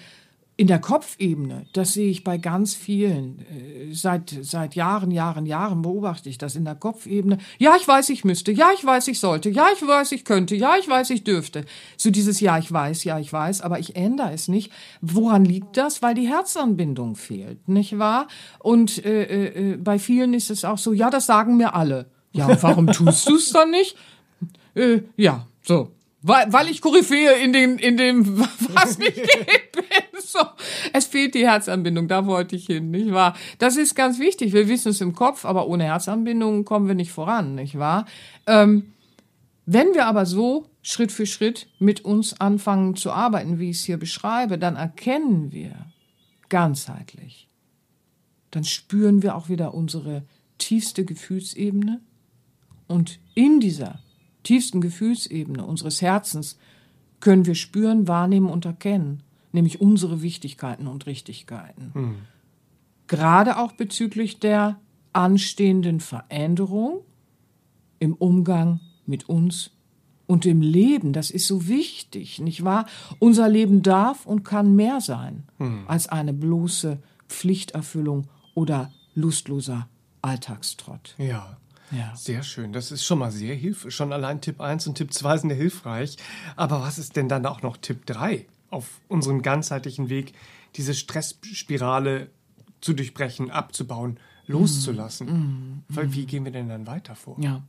in der Kopfebene, das sehe ich bei ganz vielen, äh, seit, seit Jahren, Jahren, Jahren beobachte ich das in der Kopfebene. Ja, ich weiß, ich müsste, ja, ich weiß, ich sollte, ja, ich weiß, ich könnte, ja, ich weiß, ich dürfte. So dieses Ja, ich weiß, ja, ich weiß, aber ich ändere es nicht. Woran liegt das? Weil die Herzanbindung fehlt, nicht wahr? Und äh, äh, bei vielen ist es auch so, ja, das sagen mir alle. Ja, warum tust du es dann nicht? Äh, ja, so. Weil, weil ich Koryphäe in dem, in dem, was nicht geht, bin. So. Es fehlt die Herzanbindung, da wollte ich hin, nicht wahr? Das ist ganz wichtig. Wir wissen es im Kopf, aber ohne Herzanbindung kommen wir nicht voran, nicht wahr? Ähm, wenn wir aber so Schritt für Schritt mit uns anfangen zu arbeiten, wie ich es hier beschreibe, dann erkennen wir ganzheitlich. Dann spüren wir auch wieder unsere tiefste Gefühlsebene. Und in dieser tiefsten Gefühlsebene unseres Herzens können wir spüren, wahrnehmen und erkennen, nämlich unsere Wichtigkeiten und Richtigkeiten. Gerade auch bezüglich der anstehenden Veränderung im Umgang mit uns und im Leben. Das ist so wichtig, nicht wahr? Unser Leben darf und kann mehr sein als eine bloße Pflichterfüllung oder lustloser Alltagstrott. Ja. Ja. Sehr schön. Das ist schon mal sehr hilfreich. Schon allein Tipp 1 und Tipp 2 sind ja hilfreich. Aber was ist denn dann auch noch Tipp 3 auf unserem ganzheitlichen Weg, diese Stressspirale zu durchbrechen, abzubauen, loszulassen? Weil Wie gehen wir denn dann weiter vor? Ja.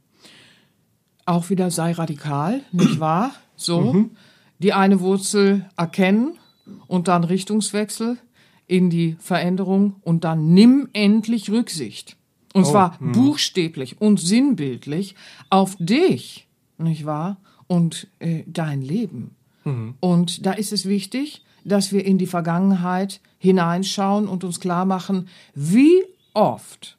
Auch wieder sei radikal, nicht wahr? So. Die eine Wurzel erkennen und dann Richtungswechsel in die Veränderung und dann nimm endlich Rücksicht. Und zwar buchstäblich und sinnbildlich auf dich, nicht wahr? Und äh, dein Leben. Und da ist es wichtig, dass wir in die Vergangenheit hineinschauen und uns klar machen, wie oft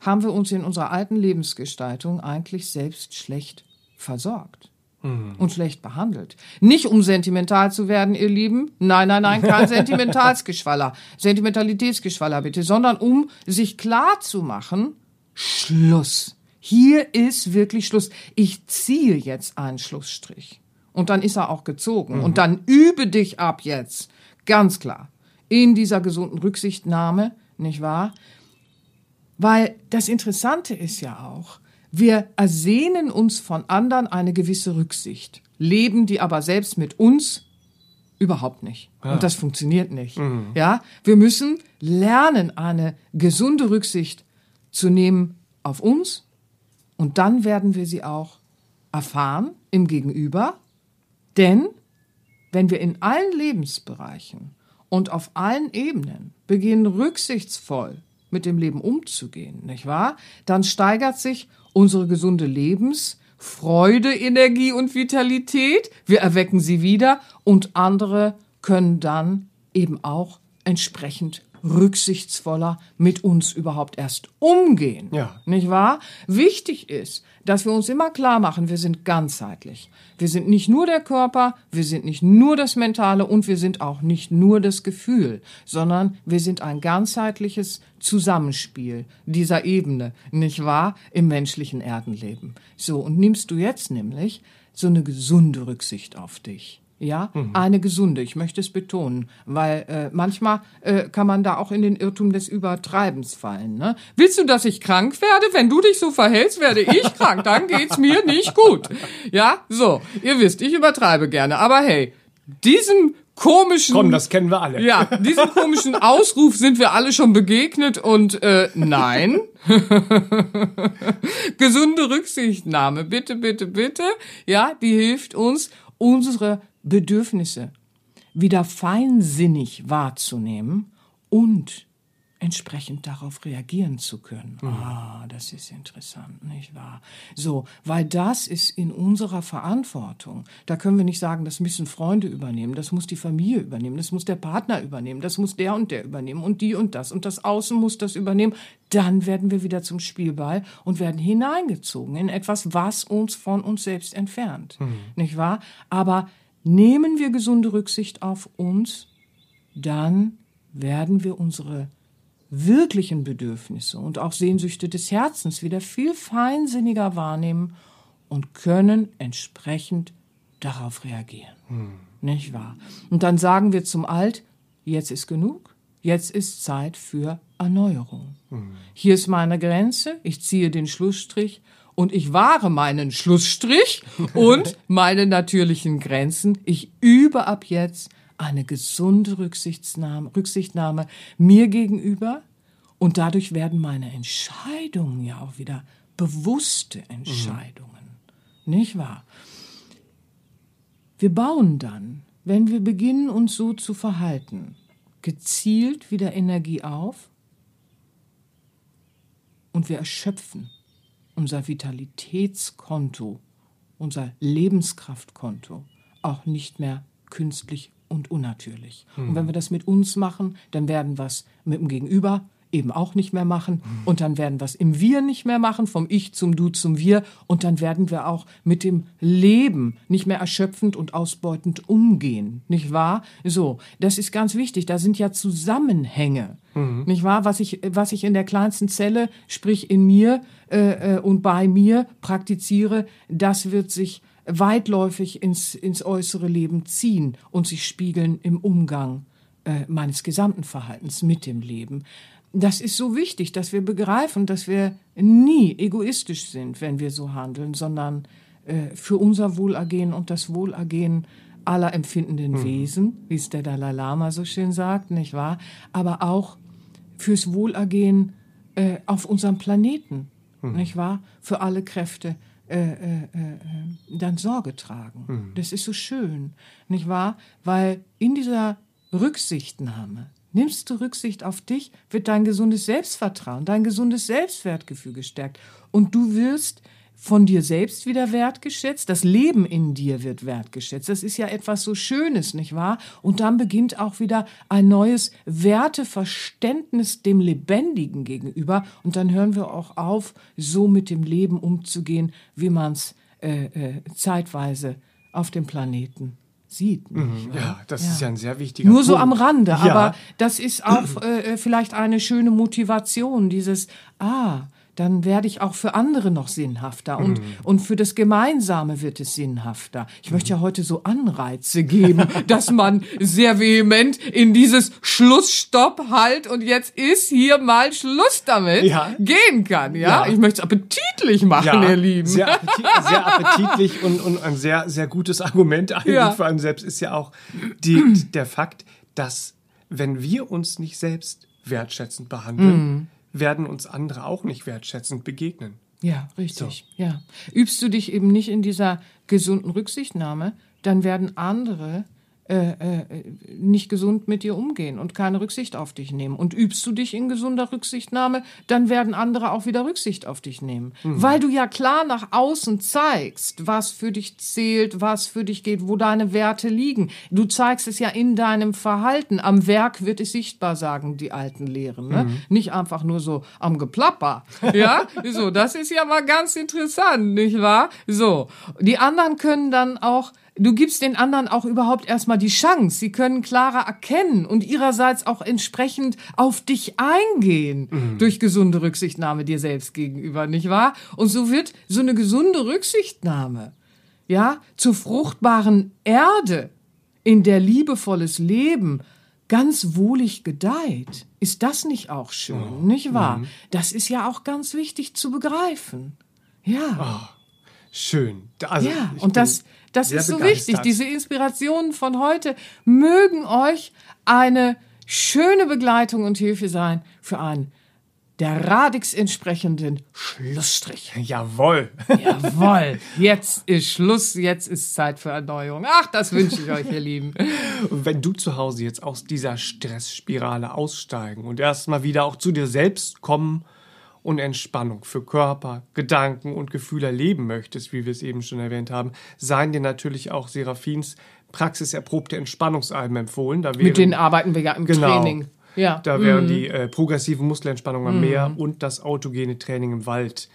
haben wir uns in unserer alten Lebensgestaltung eigentlich selbst schlecht versorgt und schlecht behandelt. Nicht um sentimental zu werden, ihr Lieben. Nein, nein, nein, kein Sentimentalsgeschwaller, Sentimentalitätsgeschwaller bitte, sondern um sich klar zu machen, Schluss. Hier ist wirklich Schluss. Ich ziehe jetzt einen Schlussstrich. Und dann ist er auch gezogen. Und dann übe dich ab jetzt. Ganz klar. In dieser gesunden Rücksichtnahme, nicht wahr? Weil das Interessante ist ja auch, wir ersehnen uns von anderen eine gewisse Rücksicht, leben die aber selbst mit uns überhaupt nicht. Und das funktioniert nicht. Ja, wir müssen lernen, eine gesunde Rücksicht zu nehmen auf uns und dann werden wir sie auch erfahren im Gegenüber, denn wenn wir in allen Lebensbereichen und auf allen Ebenen beginnen, rücksichtsvoll mit dem Leben umzugehen, nicht wahr? Dann steigert sich unsere gesunde Lebensfreude, Energie und Vitalität. Wir erwecken sie wieder und andere können dann eben auch entsprechend rücksichtsvoller mit uns überhaupt erst umgehen. Ja. Nicht wahr? Wichtig ist, dass wir uns immer klar machen, wir sind ganzheitlich. Wir sind nicht nur der Körper, wir sind nicht nur das Mentale und wir sind auch nicht nur das Gefühl, sondern wir sind ein ganzheitliches Zusammenspiel dieser Ebene, nicht wahr? Im menschlichen Erdenleben. So, und nimmst du jetzt nämlich so eine gesunde Rücksicht auf dich. Ja, eine gesunde, ich möchte es betonen, weil äh, manchmal äh, kann man da auch in den Irrtum des Übertreibens fallen. Ne? Willst du, dass ich krank werde? Wenn du dich so verhältst, werde ich krank, dann geht's mir nicht gut. Ja, so, ihr wisst, ich übertreibe gerne, aber hey, diesem komischen. Komm, das kennen wir alle. Ja, diesem komischen Ausruf sind wir alle schon begegnet und äh, nein. Gesunde Rücksichtnahme, bitte, bitte, bitte. Ja, die hilft uns, unsere Bedürfnisse wieder feinsinnig wahrzunehmen und entsprechend darauf reagieren zu können. Mhm. Ah, das ist interessant, nicht wahr? So, weil das ist in unserer Verantwortung. Da können wir nicht sagen, das müssen Freunde übernehmen, das muss die Familie übernehmen, das muss der Partner übernehmen, das muss der und der übernehmen und die und das und das Außen muss das übernehmen. Dann werden wir wieder zum Spielball und werden hineingezogen in etwas, was uns von uns selbst entfernt, mhm. nicht wahr? Aber nehmen wir gesunde Rücksicht auf uns, dann werden wir unsere wirklichen Bedürfnisse und auch Sehnsüchte des Herzens wieder viel feinsinniger wahrnehmen und können entsprechend darauf reagieren. Hm. Nicht wahr? Und dann sagen wir zum Alt, jetzt ist genug, jetzt ist Zeit für Erneuerung. Hm. Hier ist meine Grenze, ich ziehe den Schlussstrich und ich wahre meinen Schlussstrich und meine natürlichen Grenzen. Ich übe ab jetzt eine gesunde Rücksichtnahme, Rücksichtnahme mir gegenüber und dadurch werden meine Entscheidungen ja auch wieder bewusste Entscheidungen. Mhm. Nicht wahr? Wir bauen dann, wenn wir beginnen, uns so zu verhalten, gezielt wieder Energie auf und wir erschöpfen unser Vitalitätskonto, unser Lebenskraftkonto auch nicht mehr künstlich und unnatürlich. Mhm. Und wenn wir das mit uns machen, dann werden wir es mit dem Gegenüber eben auch nicht mehr machen. Und dann werden wir es im Wir nicht mehr machen, vom Ich zum Du zum Wir. Und dann werden wir auch mit dem Leben nicht mehr erschöpfend und ausbeutend umgehen. Nicht wahr? So, das ist ganz wichtig. Da sind ja Zusammenhänge. Mhm. Nicht wahr? Was ich, was ich in der kleinsten Zelle, sprich in mir äh, äh und bei mir praktiziere, das wird sich weitläufig ins, ins äußere Leben ziehen und sich spiegeln im Umgang äh, meines gesamten Verhaltens mit dem Leben. Das ist so wichtig, dass wir begreifen, dass wir nie egoistisch sind, wenn wir so handeln, sondern äh, für unser Wohlergehen und das Wohlergehen aller empfindenden mhm. Wesen, wie es der Dalai Lama so schön sagt, nicht wahr? Aber auch fürs Wohlergehen äh, auf unserem Planeten, mhm. nicht wahr? Für alle Kräfte äh, äh, äh, dann Sorge tragen. Mhm. Das ist so schön, nicht wahr? Weil in dieser Rücksichtnahme, nimmst du Rücksicht auf dich, wird dein gesundes Selbstvertrauen, dein gesundes Selbstwertgefühl gestärkt. Und du wirst von dir selbst wieder wertgeschätzt, das Leben in dir wird wertgeschätzt. Das ist ja etwas so Schönes, nicht wahr? Und dann beginnt auch wieder ein neues Werteverständnis dem Lebendigen gegenüber. Und dann hören wir auch auf, so mit dem Leben umzugehen, wie man es äh, äh, zeitweise auf dem Planeten sieht. Mhm, ja, das ja. ist ja ein sehr wichtiger Nur Punkt. so am Rande, ja. aber das ist auch äh, äh, vielleicht eine schöne Motivation, dieses, ah, dann werde ich auch für andere noch sinnhafter und, mhm. und für das Gemeinsame wird es sinnhafter. Ich möchte ja heute so Anreize geben, dass man sehr vehement in dieses Schlussstopp halt und jetzt ist hier mal Schluss damit ja. gehen kann. Ja? ja, ich möchte es appetitlich machen, ja, ihr Lieben. Sehr, appetit, sehr appetitlich und, und ein sehr, sehr gutes Argument eigentlich für einen selbst ist ja auch die, der Fakt, dass wenn wir uns nicht selbst wertschätzend behandeln, mhm werden uns andere auch nicht wertschätzend begegnen. Ja, richtig. So. Ja. Übst du dich eben nicht in dieser gesunden Rücksichtnahme, dann werden andere nicht gesund mit dir umgehen und keine Rücksicht auf dich nehmen. Und übst du dich in gesunder Rücksichtnahme, dann werden andere auch wieder Rücksicht auf dich nehmen. Mhm. Weil du ja klar nach außen zeigst, was für dich zählt, was für dich geht, wo deine Werte liegen. Du zeigst es ja in deinem Verhalten. Am Werk wird es sichtbar, sagen die alten Lehren. Ne? Mhm. Nicht einfach nur so am Geplapper. Ja, so, das ist ja mal ganz interessant, nicht wahr? So, die anderen können dann auch du gibst den anderen auch überhaupt erstmal die Chance. Sie können klarer erkennen und ihrerseits auch entsprechend auf dich eingehen mhm. durch gesunde Rücksichtnahme dir selbst gegenüber, nicht wahr? Und so wird so eine gesunde Rücksichtnahme, ja, zur fruchtbaren Erde, in der liebevolles Leben ganz wohlig gedeiht. Ist das nicht auch schön, oh. nicht wahr? Mhm. Das ist ja auch ganz wichtig zu begreifen. Ja. Oh. Schön. Also, Ja, und das, das sehr ist so begeistert. wichtig. Diese Inspirationen von heute mögen euch eine schöne Begleitung und Hilfe sein für einen der Radix entsprechenden Schlussstrich. Jawohl. Jawohl, jetzt ist Schluss, jetzt ist Zeit für Erneuerung. Ach, das wünsche ich euch, ihr Lieben. Und wenn du zu Hause jetzt aus dieser Stressspirale aussteigen und erstmal wieder auch zu dir selbst kommen und Entspannung für Körper, Gedanken und Gefühle erleben möchtest, wie wir es eben schon erwähnt haben, seien dir natürlich auch Serafins praxiserprobte Entspannungsalben empfohlen. Da Mit wären- denen arbeiten wir ja im Genau. Training. Ja. Da wären die äh, progressive Muskelentspannung am Meer und das autogene Training im Wald.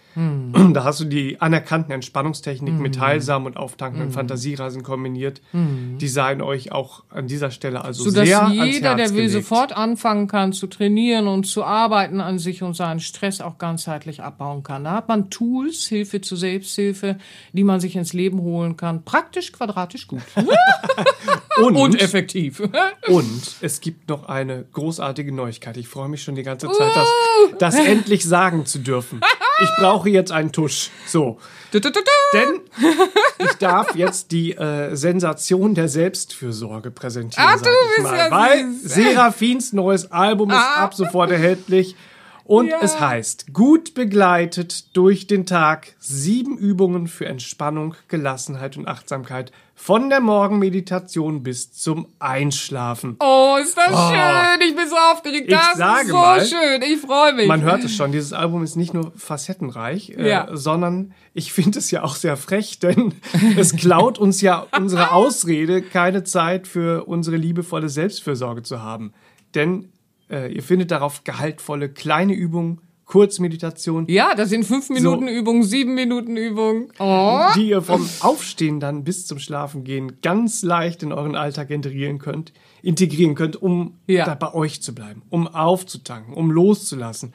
Da hast du die anerkannten Entspannungstechniken mit heilsamen und auftankenden Fantasiereisen kombiniert. Die seien euch auch an dieser Stelle also sodass sehr ans jeder, der will, gelegt. sofort anfangen kann zu trainieren und zu arbeiten an sich und seinen Stress auch ganzheitlich abbauen kann. Da hat man Tools, Hilfe zur Selbsthilfe, die man sich ins Leben holen kann. Praktisch, quadratisch gut. und, und effektiv. und es gibt noch eine großartige Neuigkeit. Ich freue mich schon die ganze Zeit, das, das endlich sagen zu dürfen. Ich brauche jetzt einen Tusch. So. Du, du, du. Denn ich darf jetzt die äh, Sensation der Selbstfürsorge präsentieren. Ah, sag du bist mal. ja Weil süß. Serafins neues Album ist Ah. ab sofort erhältlich. Und Ja. es heißt, gut begleitet durch den Tag, sieben Übungen für Entspannung, Gelassenheit und Achtsamkeit von der Morgenmeditation bis zum Einschlafen. Oh, ist das schön. Ich bin so aufgeregt. Ich Das sage ist so mal, schön. Ich freue mich. Man hört es schon, dieses Album ist nicht nur facettenreich, äh, Ja. sondern ich finde es ja auch sehr frech, denn es klaut uns ja unsere Ausrede, keine Zeit für unsere liebevolle Selbstfürsorge zu haben. Denn äh, ihr findet darauf gehaltvolle kleine Übungen, Kurzmeditation, ja, das sind fünf Minuten Übung, sieben Minuten Übung. Oh. die ihr vom Aufstehen dann bis zum Schlafengehen ganz leicht in euren Alltag integrieren könnt, integrieren könnt, um Ja. da bei euch zu bleiben, um aufzutanken, um loszulassen,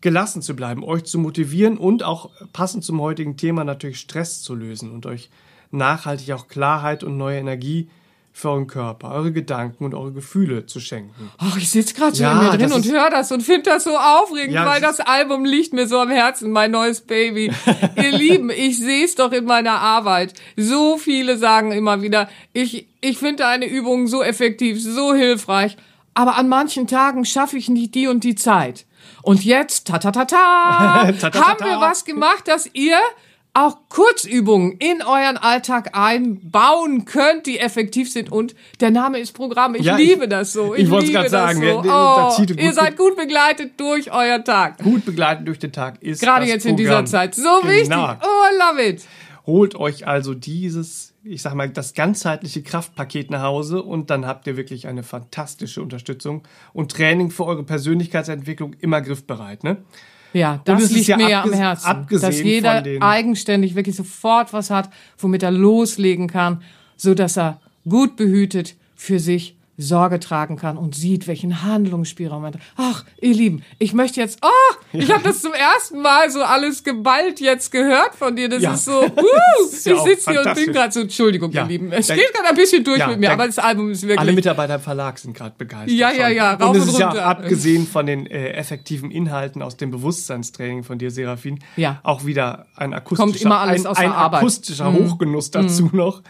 gelassen zu bleiben, euch zu motivieren und auch passend zum heutigen Thema natürlich Stress zu lösen und euch nachhaltig auch Klarheit und neue Energie für euren Körper, eure Gedanken und eure Gefühle zu schenken. Ach, ich sitze gerade so Ja, in mir drin und höre das und finde das so aufregend, Ja, weil das das Album liegt mir so am Herzen, mein neues Baby. Ihr Lieben, ich sehe es doch in meiner Arbeit. So viele sagen immer wieder, ich, ich finde eine Übung so effektiv, so hilfreich, aber an manchen Tagen schaffe ich nicht die und die Zeit. Und jetzt, ta ta ta ta, haben wir was gemacht, dass ihr auch Kurzübungen in euren Alltag einbauen könnt, die effektiv sind. Und der Name ist Programm. Ich Ja, ich- liebe das so. Ich, ich grad das sagen, so. der Oh, ihr seid gut begleitet durch euer Tag. Gut begleitet durch den Tag ist Gerade jetzt in dieser Programm. Zeit. So wichtig. Genau. Oh, I love it. Holt euch also dieses, ich sag mal, das ganzheitliche Kraftpaket nach Hause und dann habt ihr wirklich eine fantastische Unterstützung und Training für eure Persönlichkeitsentwicklung immer griffbereit, ne? Ja, das liegt ja mir ja am Herzen. dass jeder eigenständig wirklich sofort was hat, womit er loslegen kann, so dass er gut behütet für sich Sorge tragen kann und sieht, welchen Handlungsspielraum er hat. Ach, ihr Lieben, ich möchte jetzt, oh, ich habe das zum ersten Mal so alles geballt jetzt gehört von dir. Das Ja. ist so, uh, ist ja ich sitze hier und bin gerade so, Entschuldigung, ihr Lieben. Es geht gerade ein bisschen durch mit mir, aber das Album ist wirklich. Alle Mitarbeiter im Verlag sind gerade begeistert. Ja, ja, ja, rauf Und es und ist ja runter. abgesehen von den äh, effektiven Inhalten aus dem Bewusstseinstraining von dir, Serafin, Ja. auch wieder ein akustischer, Kommt immer alles ein, aus ein Arbeit. Mhm. akustischer Hochgenuss dazu noch.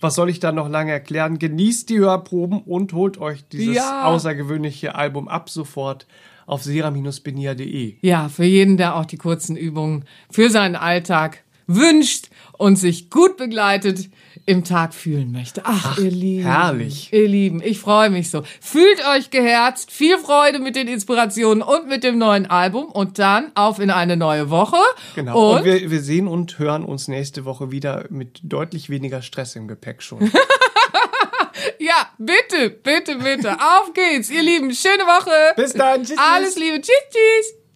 Was soll ich da noch lange erklären? Genießt die Hörproben und holt euch dieses Ja. außergewöhnliche Album ab sofort auf sera-benia.de. Ja, für jeden, der auch die kurzen Übungen für seinen Alltag wünscht und sich gut begleitet im Tag fühlen möchte. Ach, ihr Lieben. herrlich. Ihr Lieben, ich freue mich so. Fühlt euch geherzt, viel Freude mit den Inspirationen und mit dem neuen Album und dann auf in eine neue Woche. Genau. Und, Und, wir, wir sehen und hören uns nächste Woche wieder mit deutlich weniger Stress im Gepäck schon. ja, bitte, bitte, bitte. auf geht's, ihr Lieben. Schöne Woche. Bis dann. Tschüss, Alles. Liebe. Tschüss, tschüss.